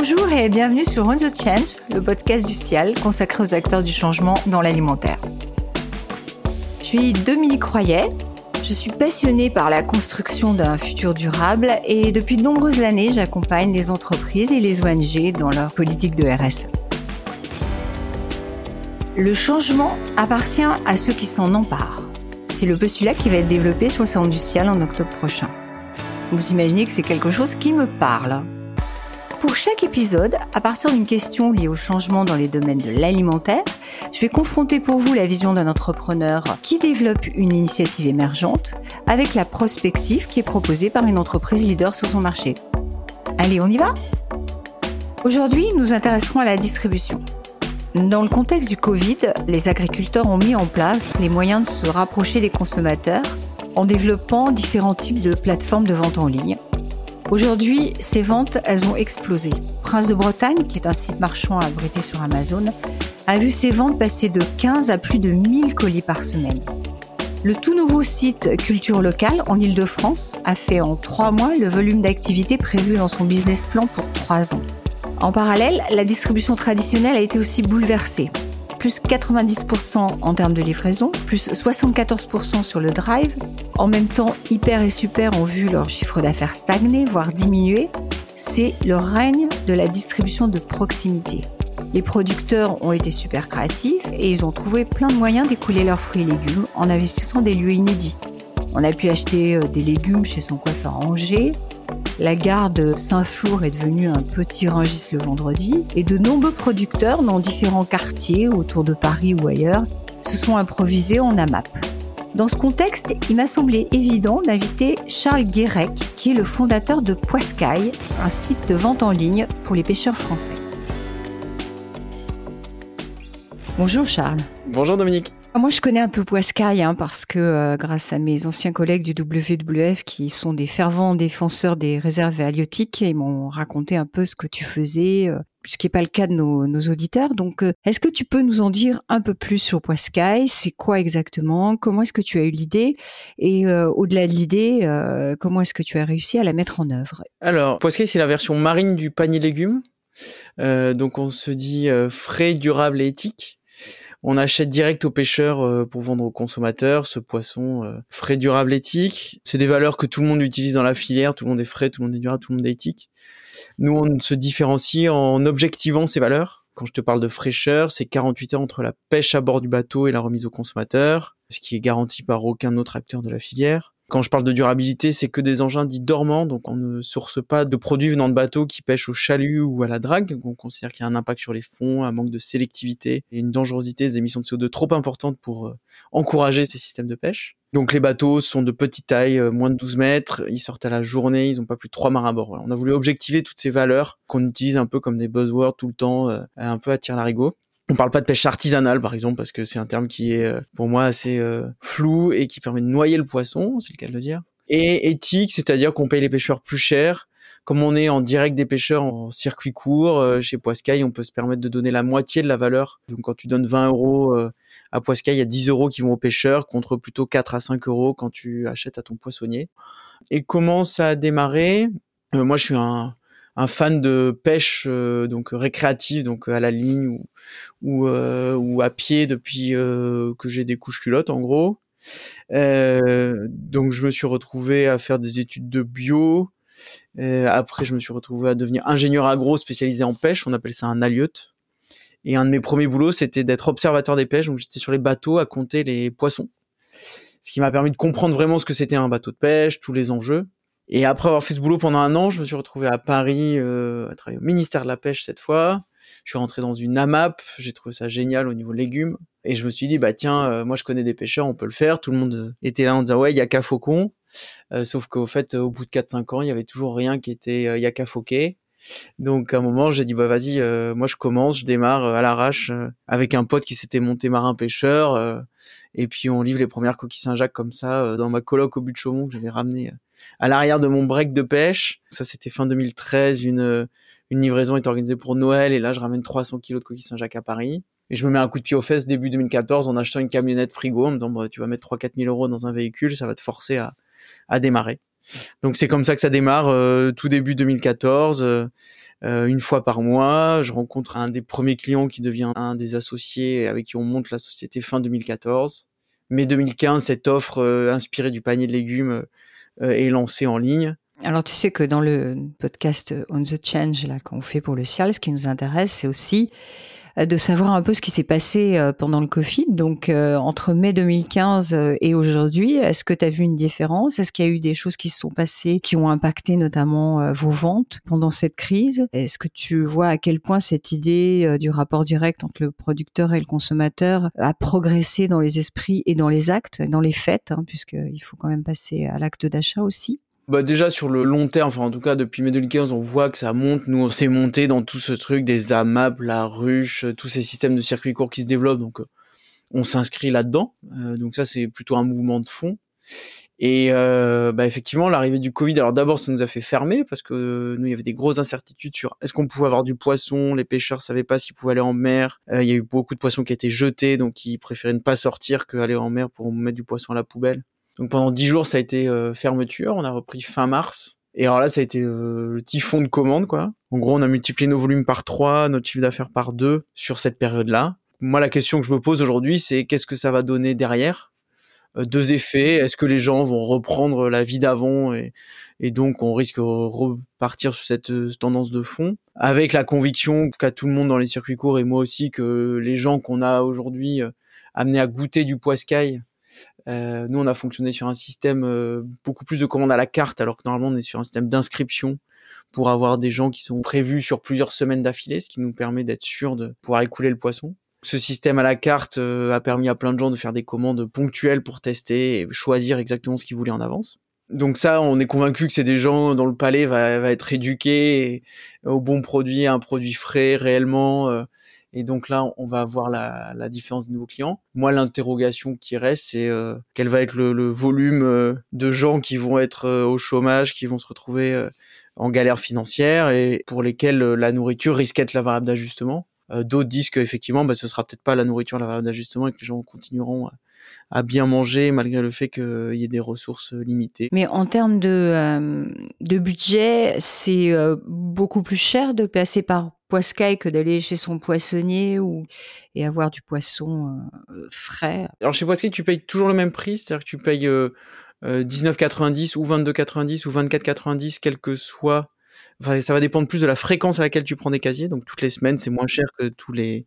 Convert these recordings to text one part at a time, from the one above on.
Bonjour et bienvenue sur On the Change, le podcast du CIAL consacré aux acteurs du changement dans l'alimentaire. Je suis Dominique Royet, je suis passionnée par la construction d'un futur durable et depuis de nombreuses années, j'accompagne les entreprises et les ONG dans leur politique de RSE. Le changement appartient à ceux qui s'en emparent. C'est le postulat qui va être développé sur le Salon du Ciel en octobre prochain. Vous imaginez que c'est quelque chose qui me parle. Pour chaque épisode, à partir d'une question liée au changement dans les domaines de l'alimentaire, je vais confronter pour vous la vision d'un entrepreneur qui développe une initiative émergente avec la prospective qui est proposée par une entreprise leader sur son marché. Allez, on y va? Aujourd'hui, nous intéresserons à la distribution. Dans le contexte du Covid, les agriculteurs ont mis en place les moyens de se rapprocher des consommateurs en développant différents types de plateformes de vente en ligne. Aujourd'hui, ces ventes, elles ont explosé. Prince de Bretagne, qui est un site marchand abrité sur Amazon, a vu ses ventes passer de 15 à plus de 1000 colis par semaine. Le tout nouveau site Culture Locale en Ile-de-France a fait en trois mois le volume d'activité prévu dans son business plan pour trois ans. En parallèle, la distribution traditionnelle a été aussi bouleversée plus 90% en termes de livraison, plus 74% sur le drive. En même temps, Hyper et Super ont vu leur chiffre d'affaires stagner, voire diminuer. C'est le règne de la distribution de proximité. Les producteurs ont été super créatifs et ils ont trouvé plein de moyens d'écouler leurs fruits et légumes en investissant des lieux inédits. On a pu acheter euh, des légumes chez son coiffeur Angers, la gare de Saint-Flour est devenue un petit Rungis le vendredi et de nombreux producteurs dans différents quartiers autour de Paris ou ailleurs se sont improvisés en AMAP. Dans ce contexte, il m'a semblé évident d'inviter Charles Guérec, qui est le fondateur de Poiscaille, un site de vente en ligne pour les pêcheurs français. Bonjour Charles. Bonjour Dominique. Ah, moi, je connais un peu Poiscaille hein, parce que euh, grâce à mes anciens collègues du WWF qui sont des fervents défenseurs des réserves halieutiques, ils m'ont raconté un peu ce que tu faisais, euh, ce qui n'est pas le cas de nos, auditeurs. Donc, euh, est-ce que tu peux nous en dire un peu plus sur Poiscaille C'est quoi exactement? Comment est-ce que tu as eu l'idée? Et au-delà de l'idée, comment est-ce que tu as réussi à la mettre en œuvre? Alors, Poiscaille, c'est la version marine du panier légumes. donc, on se dit frais, durable et éthique on achète direct aux pêcheurs euh, pour vendre aux consommateurs ce poisson euh, frais, durable, éthique. C'est des valeurs que tout le monde utilise dans la filière. Tout le monde est frais, tout le monde est durable, tout le monde est éthique. Nous, on se différencie en objectivant ces valeurs. Quand je te parle de fraîcheur, c'est 48 heures entre la pêche à bord du bateau et la remise au consommateur, ce qui est garanti par aucun autre acteur de la filière. Quand je parle de durabilité, c'est que des engins dits dormants, donc on ne source pas de produits venant de bateaux qui pêchent au chalut ou à la drague. Donc on considère qu'il y a un impact sur les fonds, un manque de sélectivité et une dangerosité des émissions de CO2 trop importantes pour euh, encourager ces systèmes de pêche. Donc les bateaux sont de petite taille, euh, moins de 12 mètres, ils sortent à la journée, ils n'ont pas plus de 3 marins à bord. On a voulu objectiver toutes ces valeurs qu'on utilise un peu comme des buzzwords tout le temps, euh, un peu à tir larigot. On parle pas de pêche artisanale, par exemple, parce que c'est un terme qui est, euh, pour moi, assez euh, flou et qui permet de noyer le poisson, c'est le cas de le dire. Et éthique, c'est-à-dire qu'on paye les pêcheurs plus cher. Comme on est en direct des pêcheurs en circuit court, euh, chez Poiscaille, on peut se permettre de donner la moitié de la valeur. Donc quand tu donnes 20 euros à Poiscaille, il y a 10 euros qui vont aux pêcheurs, contre plutôt 4 à 5 euros quand tu achètes à ton poissonnier. Et comment ça a démarré? Moi, je suis un, un fan de pêche euh, donc récréative donc à la ligne ou ou, euh, à pied depuis euh, que j'ai des couches culottes en gros. Donc je me suis retrouvé à faire des études de bio. Après je me suis retrouvé à devenir ingénieur agro spécialisé en pêche. On appelle ça un alieute et un de mes premiers boulots c'était d'être observateur des pêches. Donc j'étais sur les bateaux à compter les poissons. Ce qui m'a permis de comprendre vraiment ce que c'était un bateau de pêche tous les enjeux et après avoir fait ce boulot pendant un an, je me suis retrouvé à Paris, euh, à travailler au ministère de la Pêche cette fois. Je suis rentré dans une AMAP, j'ai trouvé ça génial au niveau légumes. Et je me suis dit, bah tiens, euh, moi je connais des pêcheurs, on peut le faire. Tout le monde était là en disant, ouais, il y a qu'à faucon. Euh, sauf qu'au fait, au bout de 4-5 ans, il y avait toujours rien qui était euh, Yaka Foké. Donc à un moment, j'ai dit bah vas-y, euh, moi je commence, je démarre à l'arrache avec un pote qui s'était monté marin pêcheur et puis on livre les premières coquilles Saint-Jacques comme ça dans ma coloc au but de Chaumont que j'avais ramené à l'arrière de mon break de pêche. Ça, c'était fin 2013. Une, une livraison est organisée pour Noël et là, je ramène 300 kilos de coquilles Saint-Jacques à Paris. Et je me mets un coup de pied aux fesses début 2014 en achetant une camionnette frigo en me disant, bah, tu vas mettre 3-4 000 euros dans un véhicule, ça va te forcer à, à démarrer. Donc c'est comme ça que ça démarre, euh, tout début 2014. Euh, une fois par mois. Je rencontre un des premiers clients qui devient un des associés avec qui on monte la société fin 2014. Mais 2015, cette offre inspirée du panier de légumes est lancée en ligne. Alors tu sais que dans le podcast On the Change là qu'on fait pour le CIAL, ce qui nous intéresse, c'est aussi euh, de savoir un peu ce qui s'est passé euh, pendant le Covid. Donc, euh, entre mai 2015 et aujourd'hui, est-ce que tu as vu une différence? Est-ce qu'il y a eu des choses qui se sont passées qui ont impacté notamment vos ventes pendant cette crise? Est-ce que tu vois à quel point cette idée du rapport direct entre le producteur et le consommateur a progressé dans les esprits et dans les actes, dans les faits, hein, puisqu'il faut quand même passer à l'acte d'achat aussi? Bah déjà sur le long terme, enfin en tout cas depuis mai 2015, on voit que ça monte. Nous, on s'est monté dans tout ce truc des AMAP, la ruche, euh, tous ces systèmes de circuits courts qui se développent. Donc euh, on s'inscrit là-dedans. Euh, donc ça c'est plutôt un mouvement de fond. Et euh, bah effectivement, l'arrivée du Covid, alors d'abord, ça nous a fait fermer parce que nous, il y avait des grosses incertitudes sur est-ce qu'on pouvait avoir du poisson? Les pêcheurs savaient pas s'ils pouvaient aller en mer. il y a eu beaucoup de poissons qui étaient jetés, donc ils préféraient ne pas sortir qu'aller en mer pour mettre du poisson à la poubelle. Donc pendant dix jours, ça a été euh, fermeture. On a repris fin mars. Et alors là, ça a été euh, le typhon de commande, quoi. En gros, on a multiplié nos volumes par trois, notre chiffre d'affaires par deux sur cette période-là. Moi, la question que je me pose aujourd'hui, c'est qu'est-ce que ça va donner derrière? Euh, Deux effets. Est-ce que les gens vont reprendre la vie d'avant et, et, donc on risque de repartir sur cette tendance de fond? Avec la conviction qu'a tout le monde dans les circuits courts et moi aussi que les gens qu'on a aujourd'hui amenés à goûter du poiscaille euh, nous, on a fonctionné sur un système euh, beaucoup plus de commandes à la carte, alors que normalement, on est sur un système d'inscription pour avoir des gens qui sont prévus sur plusieurs semaines d'affilée, ce qui nous permet d'être sûr de pouvoir écouler le poisson. Ce système à la carte euh, a permis à plein de gens de faire des commandes ponctuelles pour tester et choisir exactement ce qu'ils voulaient en avance. Donc ça, on est convaincu que c'est des gens dont le palais va, va être éduqué au bon produit, un produit frais réellement, et donc là, on va avoir la, différence des nouveaux clients. Moi, l'interrogation qui reste, c'est euh, quel va être le, volume euh, de gens qui vont être euh, au chômage, qui vont se retrouver en galère financière et pour lesquels la nourriture risque d'être la variable d'ajustement. D'autres disent qu'effectivement, bah, ce sera peut-être pas la nourriture la variable d'ajustement et que les gens continueront à bien manger malgré le fait qu'il y ait des ressources limitées. Mais en termes de, de budget, c'est beaucoup plus cher de placer par poiscaille que d'aller chez son poissonnier ou et avoir du poisson euh, frais. Alors chez Poiscaille, tu payes toujours le même prix, c'est-à-dire que tu payes euh, 19,90 euh, ou 22,90 ou 24,90, quel que soit. Enfin, ça va dépendre plus de la fréquence à laquelle tu prends des casiers. Donc toutes les semaines, c'est moins cher que tous les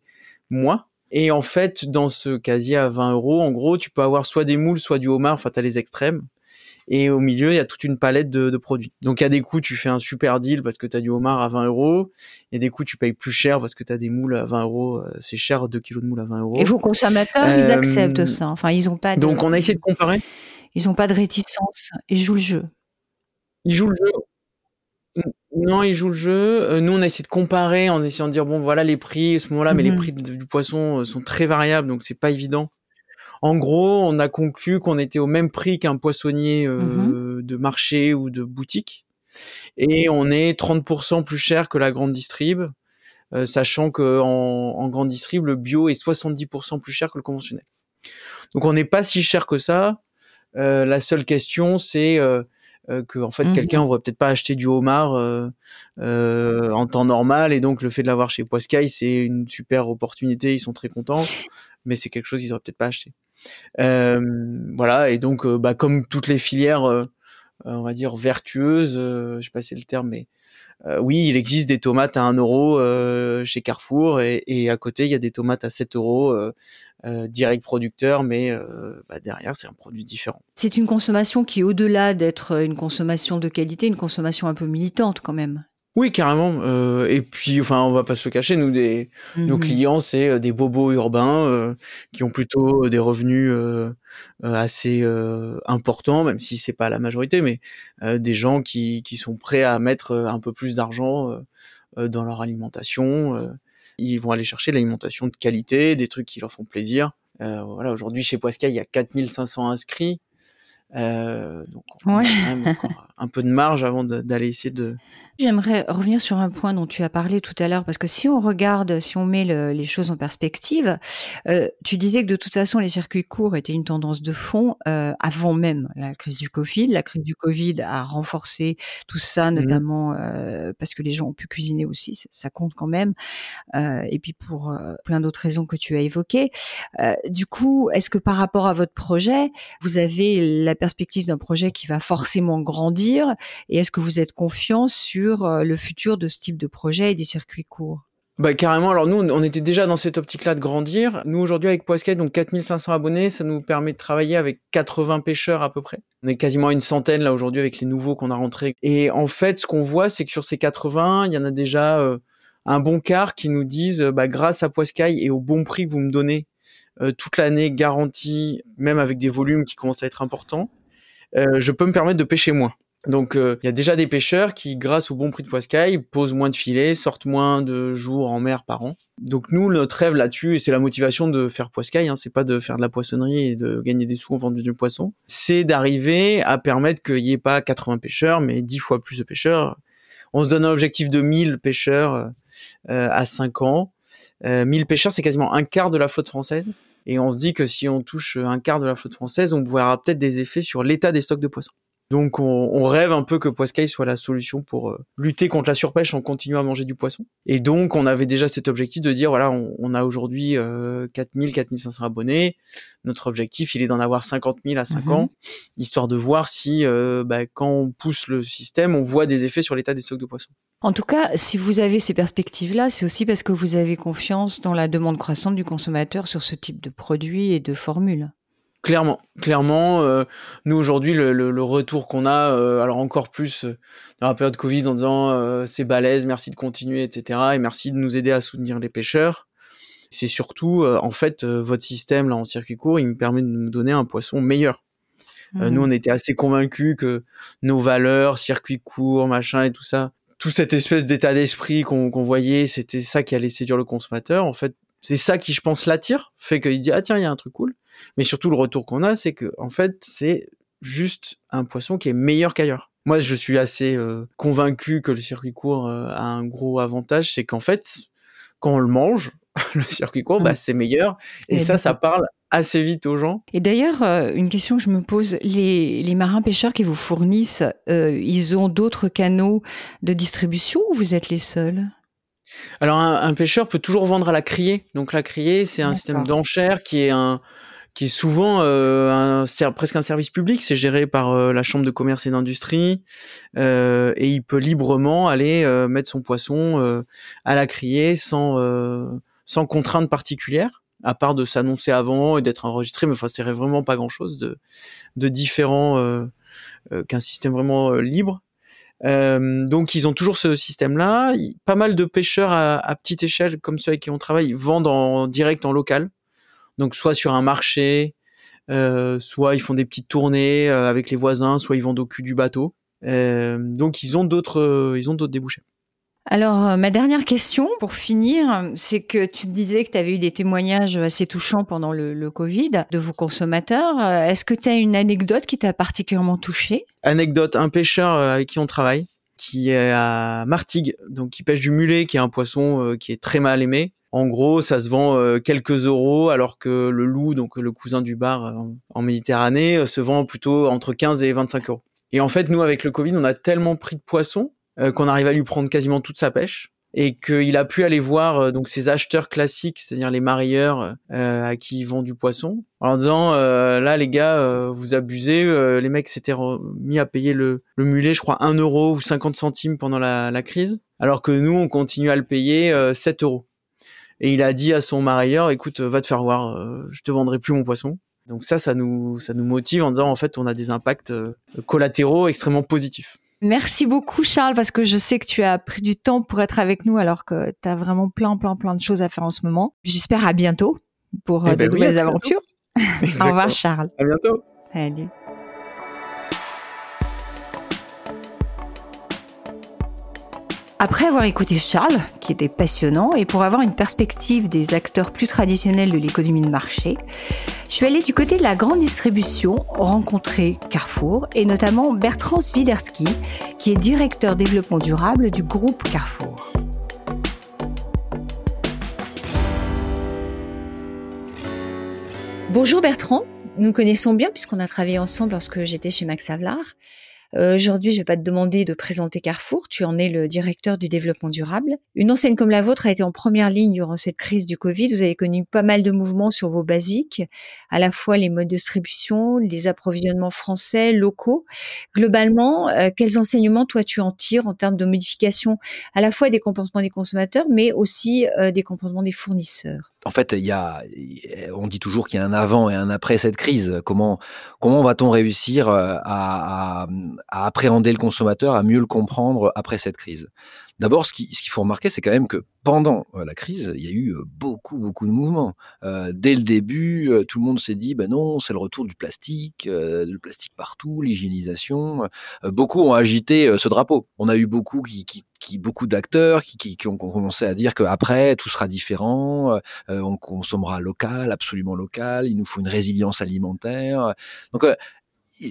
mois. Et en fait, dans ce casier à 20 euros, en gros, tu peux avoir soit des moules, soit du homard. Enfin, t'as les extrêmes. Et au milieu, il y a toute une palette de, produits. Donc, il y a des coups, tu fais un super deal parce que tu as du homard à 20 euros. Et des coups, tu payes plus cher parce que tu as des moules à 20 euros. Euh, c'est cher, 2 kilos de moules à 20 euros. Et vos consommateurs, ils euh, acceptent ça. Enfin, ils ont pas Donc, on a essayé de comparer. Ils n'ont pas de réticence. Ils jouent le jeu. Ils jouent le jeu. Non, ils jouent le jeu. Euh, nous, on a essayé de comparer en essayant de dire bon, voilà les prix à ce moment-là, mais les mhm. prix du poisson sont très variables, donc c'est pas évident en gros, on a conclu qu'on était au même prix qu'un poissonnier euh, mmh de marché ou de boutique, et on est 30% plus cher que la grande distrib, euh, sachant que en, grande distrib, le bio est 70% plus cher que le conventionnel. Donc on n'est pas si cher que ça. Euh, la seule question, c'est que en fait mmh. quelqu'un ne va peut-être pas acheter du homard en temps normal. Et donc le fait de l'avoir chez Poiscaille c'est une super opportunité. Ils sont très contents. Mais c'est quelque chose qu'ils auraient peut-être pas acheté. Euh, voilà, et donc, euh, bah, comme toutes les filières, euh, on va dire vertueuses, je sais pas si c'est le terme, mais oui, il existe des tomates à 1 euro chez Carrefour et, à côté, il y a des tomates à 7 euros direct producteur, mais bah, derrière, c'est un produit différent. C'est une consommation qui, au-delà d'être une consommation de qualité, une consommation un peu militante quand même. Oui, carrément. Euh, et puis, enfin, on va pas se le cacher, nous, des, nos mmh clients, c'est euh, des bobos urbains euh, qui ont plutôt des revenus euh, assez importants, même si c'est pas la majorité, mais des gens qui, qui sont prêts à mettre un peu plus d'argent dans leur alimentation. ils vont aller chercher de l'alimentation de qualité, des trucs qui leur font plaisir. voilà, aujourd'hui, chez Poisca, il y a 4500 inscrits. donc, on a quand même encore un peu de marge avant d'aller essayer de J'aimerais revenir sur un point dont tu as parlé tout à l'heure, parce que si on regarde, si on met les choses en perspective, euh, tu disais que de toute façon, les circuits courts étaient une tendance de fond euh, avant même la crise du Covid. La crise du Covid a renforcé tout ça, mmh notamment euh, parce que les gens ont pu cuisiner aussi, ça, compte quand même, et puis pour plein d'autres raisons que tu as évoquées. Du coup, est-ce que par rapport à votre projet, vous avez la perspective d'un projet qui va forcément grandir, et est-ce que vous êtes confiant sur euh, le futur de ce type de projet et des circuits courts? Bah carrément, alors nous on était déjà dans cette optique-là de grandir. Nous aujourd'hui avec Poisquet, donc 4500 abonnés, ça nous permet de travailler avec 80 pêcheurs à peu près. On est quasiment une centaine là aujourd'hui avec les nouveaux qu'on a rentrés. Et en fait ce qu'on voit c'est que sur ces 80, il y en a déjà euh, un bon quart qui nous disent bah, grâce à Poiscaille et au bon prix que vous me donnez euh, toute l'année garantie, même avec des volumes qui commencent à être importants, je peux me permettre de pêcher moins. Donc euh, il y a déjà des pêcheurs qui, grâce au bon prix de poiscaille, posent moins de filets, sortent moins de jours en mer par an. Donc nous, notre rêve là-dessus, et c'est la motivation de faire poiscaille, hein, c'est pas de faire de la poissonnerie et de gagner des sous en vendant du poisson, c'est d'arriver à permettre qu'il n'y ait pas 80 pêcheurs, mais 10 fois plus de pêcheurs. On se donne un objectif de 1000 pêcheurs euh, à 5 ans. Euh, 1000 pêcheurs, c'est quasiment un quart de la flotte française. Et on se dit que si on touche un quart de la flotte française, on verra peut-être des effets sur l'état des stocks de poissons. Donc on, rêve un peu que Poiscaille soit la solution pour euh, lutter contre la surpêche en continuant à manger du poisson. Et donc on avait déjà cet objectif de dire voilà on, a aujourd'hui euh, 4000 4500 abonnés. Notre objectif il est d'en avoir 50 000 à 5 mhm. ans, histoire de voir si euh, bah, quand on pousse le système on voit des effets sur l'état des stocks de poissons. En tout cas, si vous avez ces perspectives-là, c'est aussi parce que vous avez confiance dans la demande croissante du consommateur sur ce type de produits et de formules. Clairement, clairement, euh, nous aujourd'hui le, le, retour qu'on a, euh, alors encore plus euh, dans la période Covid en disant c'est balèze, merci de continuer, etc. Et merci de nous aider à soutenir les pêcheurs. C'est surtout en fait votre système là en circuit court, il me permet de nous donner un poisson meilleur. Nous mmh. on était assez convaincus que nos valeurs, circuit court, machin et tout ça, tout cette espèce d'état d'esprit qu'on voyait, c'était ça qui allait séduire le consommateur. En fait, c'est ça qui je pense l'attire, fait qu'il dit ah tiens il y a un truc cool. Mais surtout, le retour qu'on a, c'est que, en fait, c'est juste un poisson qui est meilleur qu'ailleurs. Moi, je suis assez euh, convaincu que le circuit court euh, a un gros avantage, c'est qu'en fait, quand on le mange, le circuit court, bah, c'est meilleur. Et, ça, ça parle assez vite aux gens. Et d'ailleurs, euh, une question que je me pose, les, les marins pêcheurs qui vous fournissent, ils ont d'autres canaux de distribution ou vous êtes les seuls? Alors un, pêcheur peut toujours vendre à la criée. Donc la criée, c'est un système d'enchères qui est un, qui est souvent euh, un, presque un service public. C'est géré par euh, la chambre de commerce et d'industrie euh, et il peut librement aller euh, mettre son poisson euh, à la criée sans sans contrainte particulière, à part de s'annoncer avant et d'être enregistré. Mais enfin, c'est vraiment pas grand chose de de différent qu'un système vraiment libre. donc ils ont toujours ce système-là. Pas mal de pêcheurs à, à, petite échelle, comme ceux avec qui on travaille, vendent en direct en local. Donc soit sur un marché, euh, soit ils font des petites tournées euh, avec les voisins, soit ils vendent au cul du bateau. Euh, donc ils ont d'autres, ils ont d'autres débouchés. Alors, ma dernière question pour finir, c'est que tu me disais que tu avais eu des témoignages assez touchants pendant le, le Covid de vos consommateurs. Est-ce que tu as une anecdote qui t'a particulièrement touché? Anecdote, un pêcheur avec qui on travaille, qui est à Martigues, donc qui pêche du mulet, qui est un poisson qui est très mal aimé, en gros, ça se vend euh, quelques euros, alors que le loup, donc le cousin du bar euh, en, Méditerranée, euh, se vend plutôt entre 15 et 25 euros. Et en fait, nous, avec le Covid, on a tellement pris de poissons qu'on arrive à lui prendre quasiment toute sa pêche et qu'il a pu aller voir donc ses acheteurs classiques, c'est-à-dire les marieurs à qui ils du poisson, en disant là les gars, vous abusez, les mecs s'étaient mis à payer le, mulet, je crois 1 euro ou 50 centimes pendant la, la, crise, alors que nous on continue à le payer 7 euros et il a dit à son marailleur écoute va te faire voir euh, je te vendrai plus mon poisson donc ça ça nous ça nous motive en disant en fait on a des impacts euh, collatéraux extrêmement positifs Merci beaucoup Charles parce que je sais que tu as pris du temps pour être avec nous alors que tu as vraiment plein plein plein de choses à faire en ce moment. J'espère à bientôt pour eh euh, de ben nouvelles aventures. Au revoir Charles. À bientôt. Salut. Après avoir écouté Charles, qui était passionnant, et pour avoir une perspective des acteurs plus traditionnels de l'économie de marché, Je suis allée du côté de la grande distribution rencontrer Carrefour et notamment Bertrand Swiderski, qui est directeur développement durable du groupe Carrefour. Bonjour Bertrand, nous connaissons bien puisqu'on a travaillé ensemble lorsque j'étais chez Max Havelaar. Euh, aujourd'hui, je vais pas te demander de présenter Carrefour. Tu en es le directeur du développement durable. Une enseigne comme la vôtre a été en première ligne durant cette crise du Covid. Vous avez connu pas mal de mouvements sur vos basiques, à la fois les modes de distribution, les approvisionnements français, locaux. Globalement, euh, quels enseignements toi tu en tires en termes de modification à la fois des comportements des consommateurs, mais aussi euh, des comportements des fournisseurs? En fait, il y a, on dit toujours qu'il y a un avant et un après cette crise. Comment, comment va-t-on réussir à, à, à, appréhender le consommateur, à mieux le comprendre après cette crise? D'abord, ce qu'il faut remarquer, c'est quand même que pendant euh, la crise, il y a eu euh, beaucoup, beaucoup de mouvements. Euh, dès le début, tout le monde s'est dit, ben non, c'est le retour du plastique, le plastique partout, l'hygiénisation. beaucoup ont agité ce drapeau. On a eu beaucoup qui, qui, beaucoup d'acteurs qui, qui, ont commencé à dire qu'après, tout sera différent, on consommera local, absolument local, il nous faut une résilience alimentaire. Donc,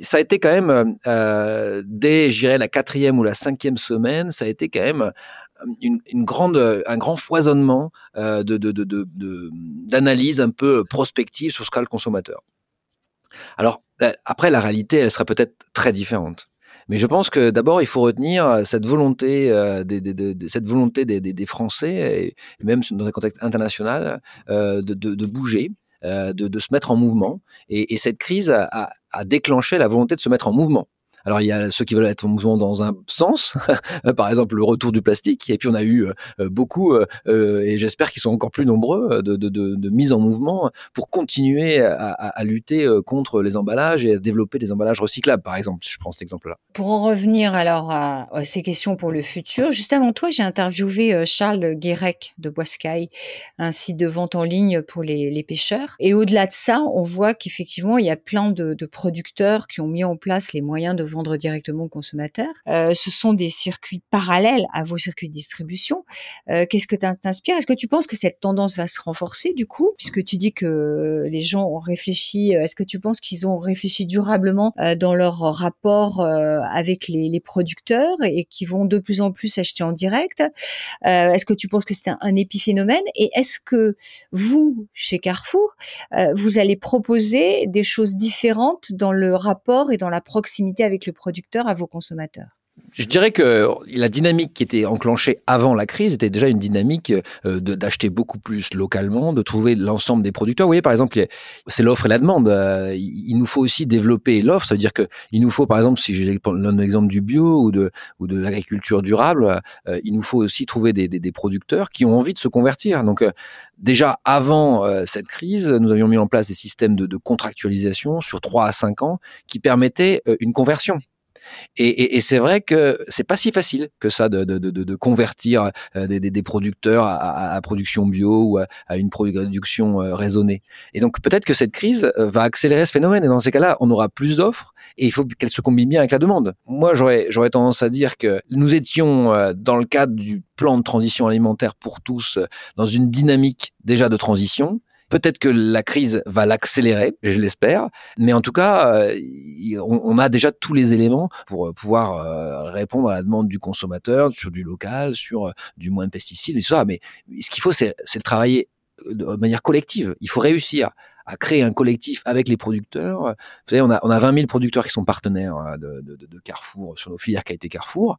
ça a été quand même, euh, euh dès, la quatrième ou la cinquième semaine, ça a été quand même euh, une, grande, un grand foisonnement euh, de, d'analyse un peu prospective sur ce qu'a le consommateur. Alors, après, la réalité, elle sera peut-être très différente. Mais je pense que d'abord, il faut retenir cette volonté, des, des, cette volonté des, Français, et même dans un contexte international, euh, de, bouger, euh, de, de, se mettre en mouvement. Et, et cette crise a, déclenché la volonté de se mettre en mouvement. Alors il y a ceux qui veulent être en mouvement dans un sens, par exemple le retour du plastique, et puis on a eu euh, beaucoup, euh, euh, et j'espère qu'ils sont encore plus nombreux, de, de, de, de, mise en mouvement pour continuer à, à, lutter contre les emballages et à développer des emballages recyclables, par exemple. Je prends cet exemple-là. Pour en revenir alors à, ces questions pour le futur, juste avant toi, j'ai interviewé Charles Guérec de Boiscaille, un site de vente en ligne pour les, les pêcheurs. Et au-delà de ça, on voit qu'effectivement, il y a plein de, de producteurs qui ont mis en place les moyens de vendre directement aux consommateurs. Euh, ce sont des circuits parallèles à vos circuits de distribution. Euh, Qu'est-ce que t'inspire? Est-ce que tu penses que cette tendance va se renforcer du coup, puisque tu dis que les gens ont réfléchi euh, Est-ce que tu penses qu'ils ont réfléchi durablement dans leur rapport avec les, les, producteurs et qui vont de plus en plus acheter en direct? Est-ce que tu penses que c'est un, un, épiphénomène? Et est-ce que vous, chez Carrefour, vous allez proposer des choses différentes dans le rapport et dans la proximité avec le producteur à vos consommateurs je dirais que la dynamique qui était enclenchée avant la crise était déjà une dynamique euh, d'acheter beaucoup plus localement, de trouver l'ensemble des producteurs. Vous voyez, par exemple, c'est l'offre et la demande. Euh, il nous faut aussi développer l'offre. Ça veut dire que il nous faut, par exemple, si j'ai l'exemple du bio ou de, l'agriculture durable, euh, il nous faut aussi trouver des, producteurs qui ont envie de se convertir. Donc, déjà avant cette crise, nous avions mis en place des systèmes de, de contractualisation sur 3 à 5 ans qui permettaient une conversion. Et, c'est vrai que c'est pas si facile que ça de, convertir euh, des, producteurs à, production bio ou à, une production euh, raisonnée. Et donc peut-être que cette crise euh, va accélérer ce phénomène. Et dans ces cas-là, on aura plus d'offres et il faut qu'elles se combinent bien avec la demande. Moi, j'aurais tendance à dire que nous étions dans le cadre du plan de transition alimentaire pour tous dans une dynamique déjà de transition Peut-être que la crise va l'accélérer, je l'espère, mais en tout cas, euh, on, a déjà tous les éléments pour euh, pouvoir euh, répondre à la demande du consommateur sur du local, sur du moins de pesticides, et ça. Mais ce qu'il faut, c'est le travailler de manière collective. Il faut réussir à créer un collectif avec les producteurs. Vous savez, on a, on a 20 000 producteurs qui sont partenaires de, de, Carrefour sur nos filières qui été Carrefour.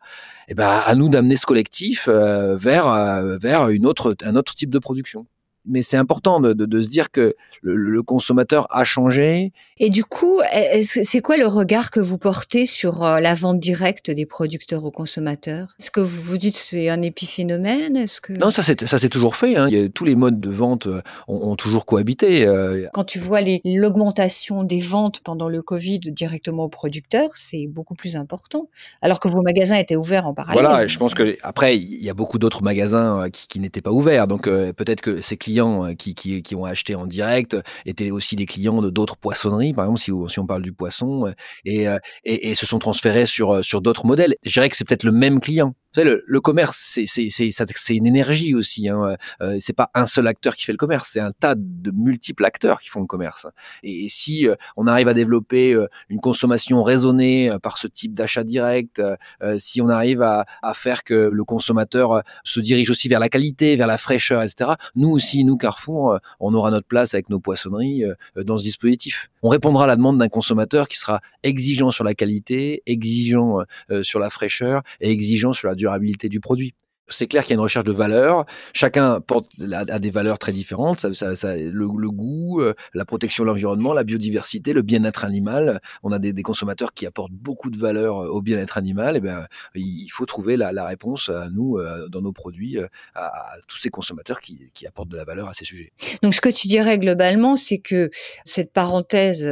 Et ben, à nous d'amener ce collectif vers, vers un autre type de production mais c'est important de, de, de, se dire que le, le, consommateur a changé. Et du coup, c'est quoi le regard que vous portez sur euh, la vente directe des producteurs aux consommateurs? Est-ce que vous vous dites c'est un épiphénomène? Est-ce que non, ça c'est ça c'est toujours fait. Hein. Tous les modes de vente euh, ont, ont toujours cohabité. Euh. Quand tu vois l'augmentation des ventes pendant le Covid directement aux producteurs, c'est beaucoup plus important. Alors que vos magasins étaient ouverts en parallèle. Voilà, je pense que après il y a beaucoup d'autres magasins qui, qui n'étaient pas ouverts, donc peut-être que c'est clients clients qui, ont acheté en direct étaient aussi des clients de d'autres poissonneries, par exemple, si, on parle du poisson, et, et, se sont transférés sur, d'autres modèles. Je dirais que c'est peut-être le même client. Le, commerce, c'est une énergie aussi. Hein. Euh, c'est pas un seul acteur qui fait le commerce, c'est un tas de multiples acteurs qui font le commerce. Et, si euh, on arrive à développer euh, une consommation raisonnée euh, par ce type d'achat direct, si on arrive à, faire que le consommateur se dirige aussi vers la qualité, vers la fraîcheur, etc. Nous aussi, nous Carrefour, on aura notre place avec nos poissonneries dans ce dispositif. On répondra à la demande d'un consommateur qui sera exigeant sur la qualité, exigeant sur la fraîcheur et exigeant sur la durabilité du produit c'est clair qu'il y a une recherche de valeur. Chacun a, des valeurs très différentes. Le, goût, euh, la protection de l'environnement, la biodiversité, le bien-être animal. On a des, consommateurs qui apportent beaucoup de valeur euh, au bien-être animal. Et eh ben, il faut trouver la, réponse à nous euh, dans nos produits, à, tous ces consommateurs qui, apportent de la valeur à ces sujets. Donc, ce que tu dirais globalement, c'est que cette parenthèse,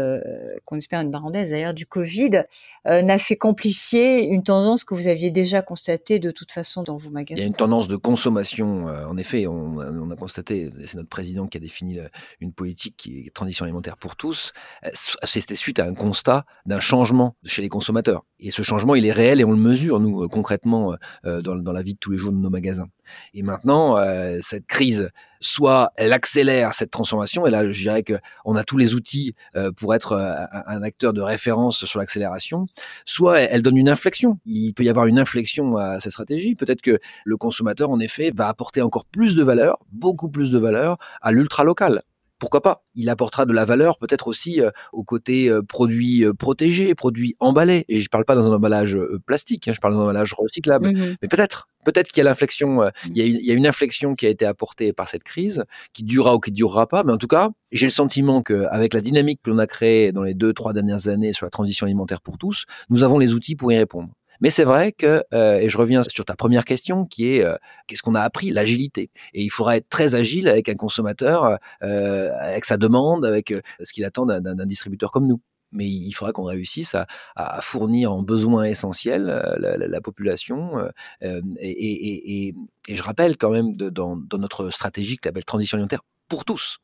qu'on espère une parenthèse d'ailleurs du Covid, n'a fait qu'amplifier une tendance que vous aviez déjà constatée de toute façon dans vos magasins y a une tendance de consommation. Euh, en effet, on, a constaté, c'est notre président qui a défini une politique qui est transition alimentaire pour tous. Euh, c'était suite à un constat d'un changement chez les consommateurs. Et ce changement, il est réel et on le mesure, nous, euh, concrètement, dans la vie de tous les jours de nos magasins. Et maintenant, euh, cette crise, soit elle accélère cette transformation, et là, je dirais que on a tous les outils euh, pour être euh, un, acteur de référence sur l'accélération, soit elle, donne une inflexion. Il peut y avoir une inflexion à cette stratégie. Peut-être que le consommateur, en effet, va apporter encore plus de valeur, beaucoup plus de valeur à l'ultra local pourquoi pas? Il apportera de la valeur peut-être aussi euh, au côté euh, produits euh, protégés, produits emballés. Et je ne parle pas dans un emballage plastique, hein, je parle dans un emballage recyclable. Mmh Mais peut-être, peut-être qu'il y a l'inflexion, il, il, y a une inflexion qui a été apportée par cette crise, qui durera ou qui durera pas. Mais en tout cas, j'ai le sentiment qu'avec la dynamique que l'on a créée dans les deux, trois dernières années sur la transition alimentaire pour tous, nous avons les outils pour y répondre. Mais c'est vrai que, euh, et je reviens sur ta première question, qui est euh, qu'est-ce qu'on a appris? L'agilité. Et il faudra être très agile avec un consommateur, euh, avec sa demande, avec ce qu'il attend d'un distributeur comme nous mais il faudra qu'on réussisse à, à, fournir en besoins essentiels la, la, la population. Euh, et, et, et, et, je rappelle quand même de, dans, dans, notre stratégie qui s'appelle transition alimentaire pour tous.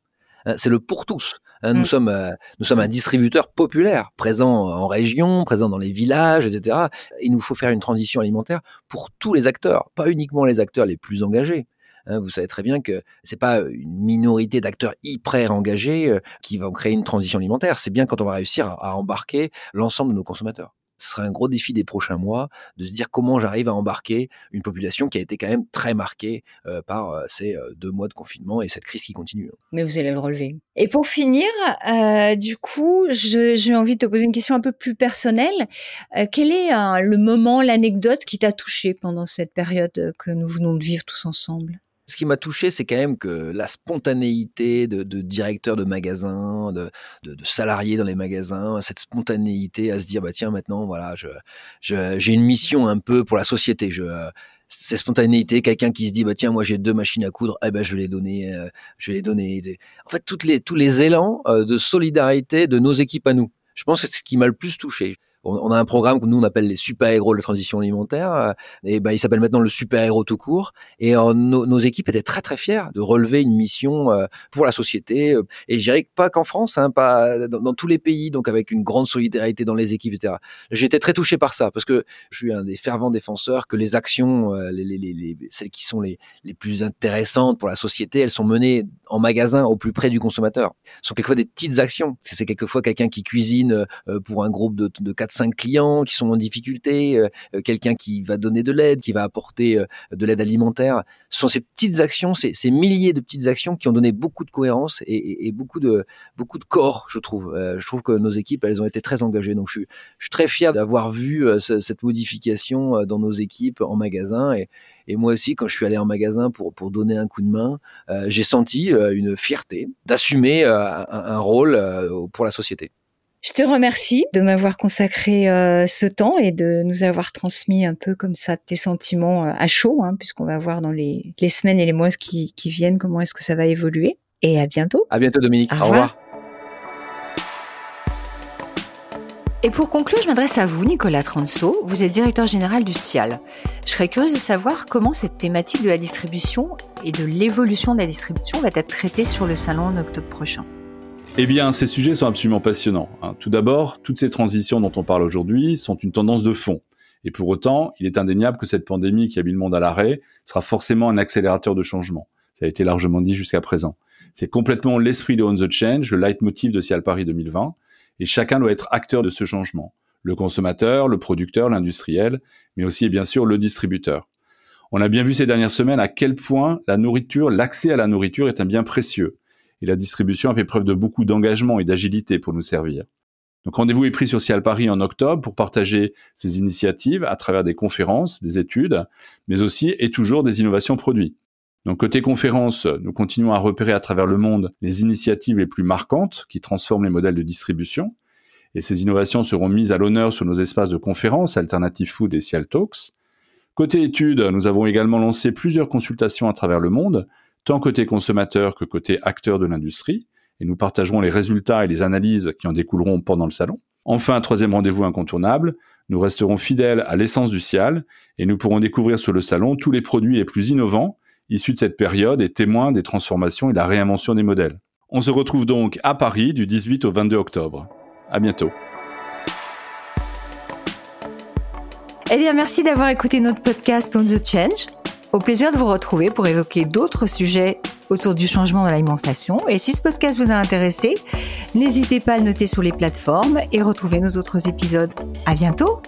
Hein, c'est le pour tous. Hein, nous, mm. sommes, euh, nous sommes un distributeur populaire, présent en région, présent dans les villages, etc. Il nous faut faire une transition alimentaire pour tous les acteurs, pas uniquement les acteurs les plus engagés. Hein, vous savez très bien que c'est pas une minorité d'acteurs hyper engagés euh, qui vont créer une transition alimentaire. C'est bien quand on va réussir à embarquer l'ensemble de nos consommateurs ce sera un gros défi des prochains mois de se dire comment j'arrive à embarquer une population qui a été quand même très marquée euh, par euh, ces euh, deux mois de confinement et cette crise qui continue. Mais vous allez le relever. Et pour finir, du coup, j'ai envie de te poser une question un peu plus personnelle. quel est le moment, l'anecdote qui t'a touché pendant cette période que nous venons de vivre tous ensemble? Ce qui m'a touché, c'est quand même que la spontanéité de, de directeurs de magasins, de, de, de, salariés dans les magasins, cette spontanéité à se dire, bah tiens, maintenant, voilà, je, j'ai une mission un peu pour la société. Je, cette spontanéité, quelqu'un qui se dit, bah tiens, moi j'ai deux machines à coudre, eh ben je vais les donner, euh, je vais les donner. En fait, toutes les, tous les élans euh, de solidarité de nos équipes à nous. Je pense que c'est ce qui m'a le plus touché on, a un programme que nous on appelle les super-héros de la transition alimentaire, euh, et ben il s'appelle maintenant le super-héros tout court. Et euh, nos, équipes étaient très très fiers de relever une mission euh, pour la société. Et je dirais pas qu'en France, hein, pas dans, tous les pays, donc avec une grande solidarité dans les équipes, etc. J'étais très touché par ça parce que je suis un des fervents défenseurs que les actions, les, celles qui sont les, les plus intéressantes pour la société, elles sont menées en magasin au plus près du consommateur. Ce sont quelquefois des petites actions. C'est quelquefois quelqu'un qui cuisine pour un groupe de, de 4 cinq clients qui sont en difficulté, euh, euh, quelqu'un qui va donner de l'aide, qui va apporter euh, de l'aide alimentaire. Ce sont ces petites actions, ces, ces, milliers de petites actions qui ont donné beaucoup de cohérence et, beaucoup de beaucoup de corps, je trouve. je trouve que nos équipes, elles ont été très engagées. Donc je suis, très fier d'avoir vu cette modification dans nos équipes en magasin et, moi aussi, quand je suis allé en magasin pour, pour donner un coup de main, j'ai senti une fierté d'assumer un, rôle pour la société. Je te remercie de m'avoir consacré euh, ce temps et de nous avoir transmis un peu comme ça tes sentiments euh, à chaud, hein, puisqu'on va voir dans les, les, semaines et les mois qui, qui viennent comment est-ce que ça va évoluer. Et à bientôt. À bientôt Dominique. Au, revoir. Et pour conclure, je m'adresse à vous, Nicolas Transo. Vous êtes directeur général du CIAL. Je serais curieuse de savoir comment cette thématique de la distribution et de l'évolution de la distribution va être traitée sur le salon en octobre prochain. Eh bien, ces sujets sont absolument passionnants. Hein. Tout d'abord, toutes ces transitions dont on parle aujourd'hui sont une tendance de fond. Et pour autant, il est indéniable que cette pandémie qui a mis le monde à l'arrêt sera forcément un accélérateur de changement. Ça a été largement dit jusqu'à présent. C'est complètement l'esprit de On the Change, le leitmotiv de Cial Paris 2020 et chacun doit être acteur de ce changement. Le consommateur, le producteur, l'industriel, mais aussi bien sûr le distributeur. On a bien vu ces dernières semaines à quel point la nourriture, l'accès à la nourriture est un bien précieux. Et la distribution a fait preuve de beaucoup d'engagement et d'agilité pour nous servir. Donc rendez-vous est pris sur Cial Paris en octobre pour partager ces initiatives à travers des conférences, des études, mais aussi et toujours des innovations produits. Donc côté conférence, nous continuons à repérer à travers le monde les initiatives les plus marquantes qui transforment les modèles de distribution. Et ces innovations seront mises à l'honneur sur nos espaces de conférences Alternative Food et Cial Talks. Côté études, nous avons également lancé plusieurs consultations à travers le monde, tant côté consommateur que côté acteur de l'industrie, et nous partagerons les résultats et les analyses qui en découleront pendant le salon. Enfin, troisième rendez-vous incontournable, nous resterons fidèles à l'essence du Cial et nous pourrons découvrir sur le salon tous les produits les plus innovants issus de cette période et témoins des transformations et de la réinvention des modèles. On se retrouve donc à Paris du 18 au 22 octobre. À bientôt. Eh bien, merci d'avoir écouté notre podcast On the Change. Au plaisir de vous retrouver pour évoquer d'autres sujets autour du changement dans l'alimentation. Et si ce podcast vous a intéressé, n'hésitez pas à le noter sur les plateformes et retrouver nos autres épisodes. À bientôt!